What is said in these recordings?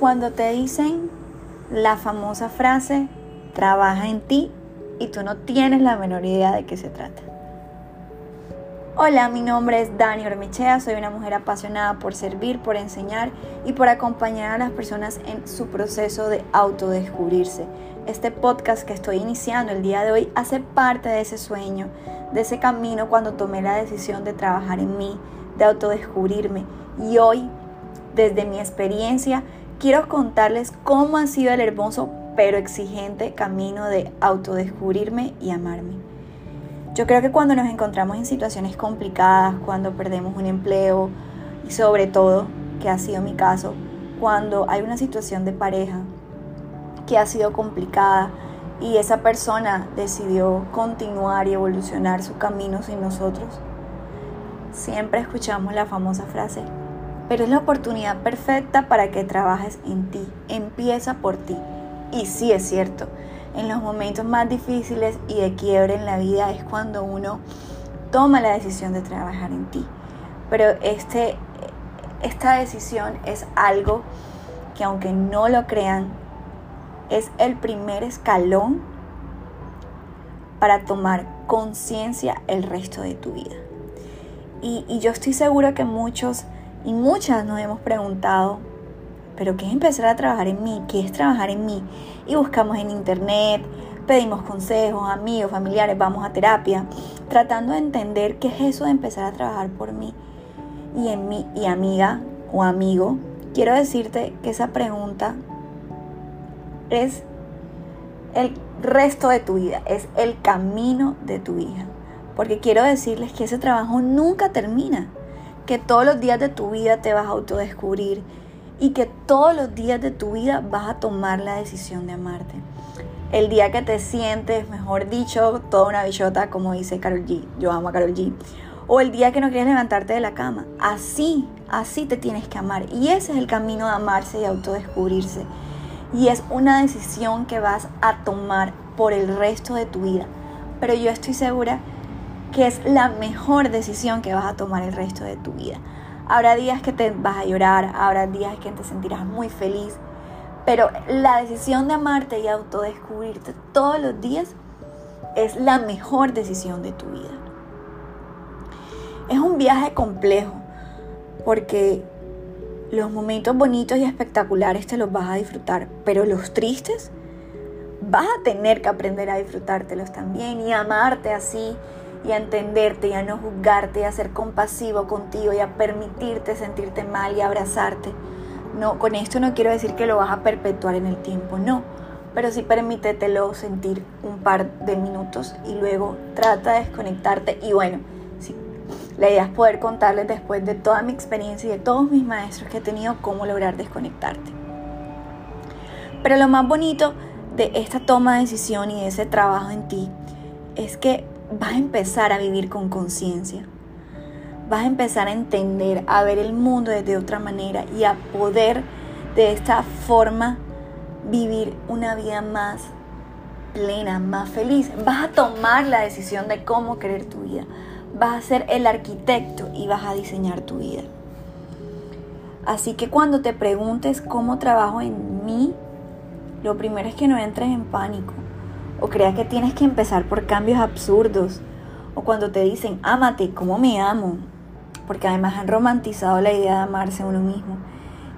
Cuando te dicen la famosa frase, trabaja en ti y tú no tienes la menor idea de qué se trata. Hola, mi nombre es Dani Ormichea, soy una mujer apasionada por servir, por enseñar y por acompañar a las personas en su proceso de autodescubrirse. Este podcast que estoy iniciando el día de hoy hace parte de ese sueño, de ese camino cuando tomé la decisión de trabajar en mí, de autodescubrirme. Y hoy, desde mi experiencia, quiero contarles cómo ha sido el hermoso pero exigente camino de autodescubrirme y amarme. Yo creo que cuando nos encontramos en situaciones complicadas, cuando perdemos un empleo y sobre todo, que ha sido mi caso, cuando hay una situación de pareja que ha sido complicada y esa persona decidió continuar y evolucionar su camino sin nosotros, siempre escuchamos la famosa frase, pero es la oportunidad perfecta para que trabajes en ti, empieza por ti. Y sí es cierto, en los momentos más difíciles y de quiebre en la vida es cuando uno toma la decisión de trabajar en ti. Pero este, esta decisión es algo que aunque no lo crean, es el primer escalón para tomar conciencia el resto de tu vida. Y, yo estoy segura que muchos y muchas nos hemos preguntado, pero ¿qué es empezar a trabajar en mí? ¿Qué es trabajar en mí? Y buscamos en internet, pedimos consejos, amigos, familiares, vamos a terapia, tratando de entender qué es eso de empezar a trabajar por mí. Y en mí, y amiga o amigo, quiero decirte que esa pregunta es el resto de tu vida, es el camino de tu vida. Porque quiero decirles que ese trabajo nunca termina, que todos los días de tu vida te vas a autodescubrir y que todos los días de tu vida vas a tomar la decisión de amarte. El día que te sientes, mejor dicho, toda una bichota, como dice Carol G. Yo amo a Carol G. O el día que no quieres levantarte de la cama. Así, así te tienes que amar. Y ese es el camino de amarse y autodescubrirse. Y es una decisión que vas a tomar por el resto de tu vida. Pero yo estoy segura que es la mejor decisión que vas a tomar el resto de tu vida. Habrá días que te vas a llorar, habrá días que te sentirás muy feliz, pero la decisión de amarte y autodescubrirte todos los días es la mejor decisión de tu vida. Es un viaje complejo porque los momentos bonitos y espectaculares te los vas a disfrutar, pero los tristes vas a tener que aprender a disfrutártelos también y amarte así y a entenderte y a no juzgarte y a ser compasivo contigo y a permitirte sentirte mal y abrazarte. No, con esto no quiero decir que lo vas a perpetuar en el tiempo, no, pero sí permítetelo sentir un par de minutos y luego trata de desconectarte y bueno, sí, la idea es poder contarles después de toda mi experiencia y de todos mis maestros que he tenido cómo lograr desconectarte. Pero lo más bonito de esta toma de decisión y de ese trabajo en ti es que vas a empezar a vivir con conciencia. Vas a empezar a entender, a ver el mundo desde otra manera y a poder de esta forma vivir una vida más plena, más feliz. Vas a tomar la decisión de cómo querer tu vida. Vas a ser el arquitecto y vas a diseñar tu vida. Así que cuando te preguntes cómo trabajo en mí, lo primero es que no entres en pánico o creas que tienes que empezar por cambios absurdos, o cuando te dicen, ámate, ¿cómo me amo? Porque además han romantizado la idea de amarse a uno mismo.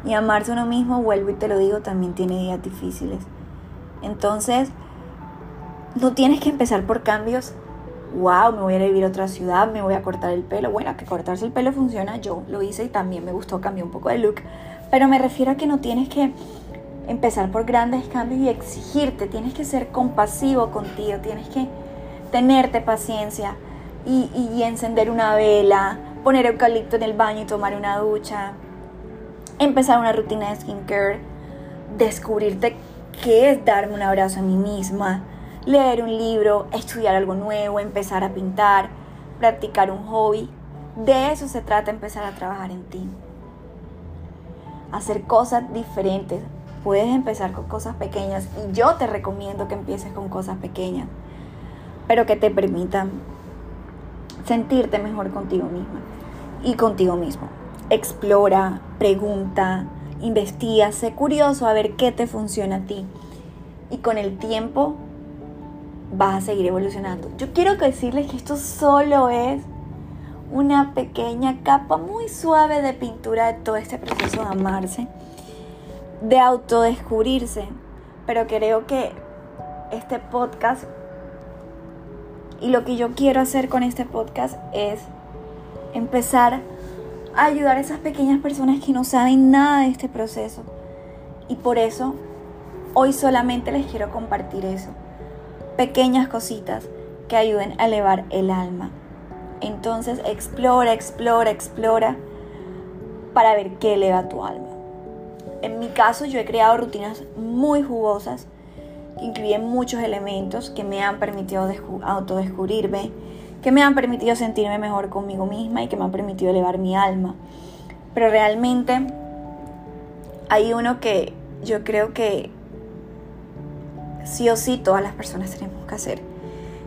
Y amarse a uno mismo, vuelvo y te lo digo, también tiene días difíciles. Entonces, no tienes que empezar por cambios. Wow, me voy a vivir a otra ciudad, me voy a cortar el pelo. Bueno, que cortarse el pelo funciona, yo lo hice y también me gustó, cambiar un poco de look. Pero me refiero a que no tienes que empezar por grandes cambios y exigirte, tienes que ser compasivo contigo, tienes que tenerte paciencia y, encender una vela, poner eucalipto en el baño y tomar una ducha, empezar una rutina de skincare, descubrirte qué es darme un abrazo a mí misma, leer un libro, estudiar algo nuevo, empezar a pintar, practicar un hobby. De eso se trata empezar a trabajar en ti. Hacer cosas diferentes, Puedes empezar con cosas pequeñas y yo te recomiendo que empieces con cosas pequeñas, pero que te permitan sentirte mejor contigo misma y contigo mismo. Explora, pregunta, investiga, sé curioso a ver qué te funciona a ti. Y con el tiempo vas a seguir evolucionando. Yo quiero decirles que esto solo es una pequeña capa muy suave de pintura de todo este proceso de amarse, de autodescubrirse. Pero creo que este podcast y lo que yo quiero hacer con este podcast es empezar a ayudar a esas pequeñas personas que no saben nada de este proceso. Y por eso hoy solamente les quiero compartir eso. Pequeñas cositas que ayuden a elevar el alma. Entonces explora, explora, explora para ver qué eleva tu alma. En mi caso yo he creado rutinas muy jugosas que incluyen muchos elementos que me han permitido autodescubrirme, que me han permitido sentirme mejor conmigo misma y que me han permitido elevar mi alma. Pero realmente hay uno que yo creo que sí o sí todas las personas tenemos que hacer.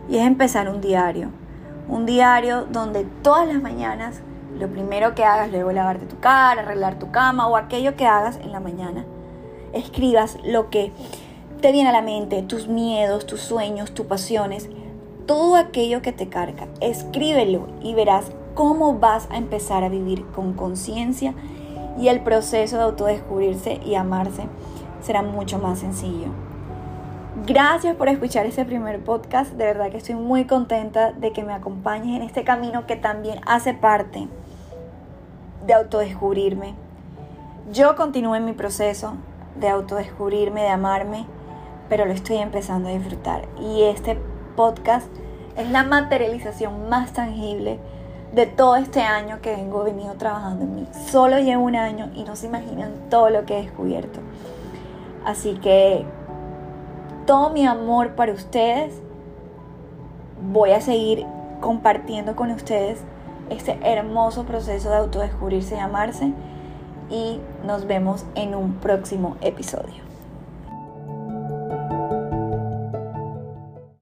Y es empezar un diario. Un diario donde todas las mañanas lo primero que hagas, luego lavarte tu cara, arreglar tu cama o aquello que hagas en la mañana, escribas lo que te viene a la mente, tus miedos, tus sueños, tus pasiones, todo aquello que te carga. Escríbelo y verás cómo vas a empezar a vivir con conciencia y el proceso de autodescubrirse y amarse será mucho más sencillo. Gracias por escuchar este primer podcast. De verdad que estoy muy contenta de que me acompañes en este camino que también hace parte de autodescubrirme. Yo continúo en mi proceso de autodescubrirme, de amarme, pero lo estoy empezando a disfrutar. Y este podcast es la materialización más tangible de todo este año que vengo venido trabajando en mí. Solo llevo un año y no se imaginan todo lo que he descubierto. Así que todo mi amor para ustedes. Voy a seguir compartiendo con ustedes este hermoso proceso de autodescubrirse y amarse. Y nos vemos en un próximo episodio.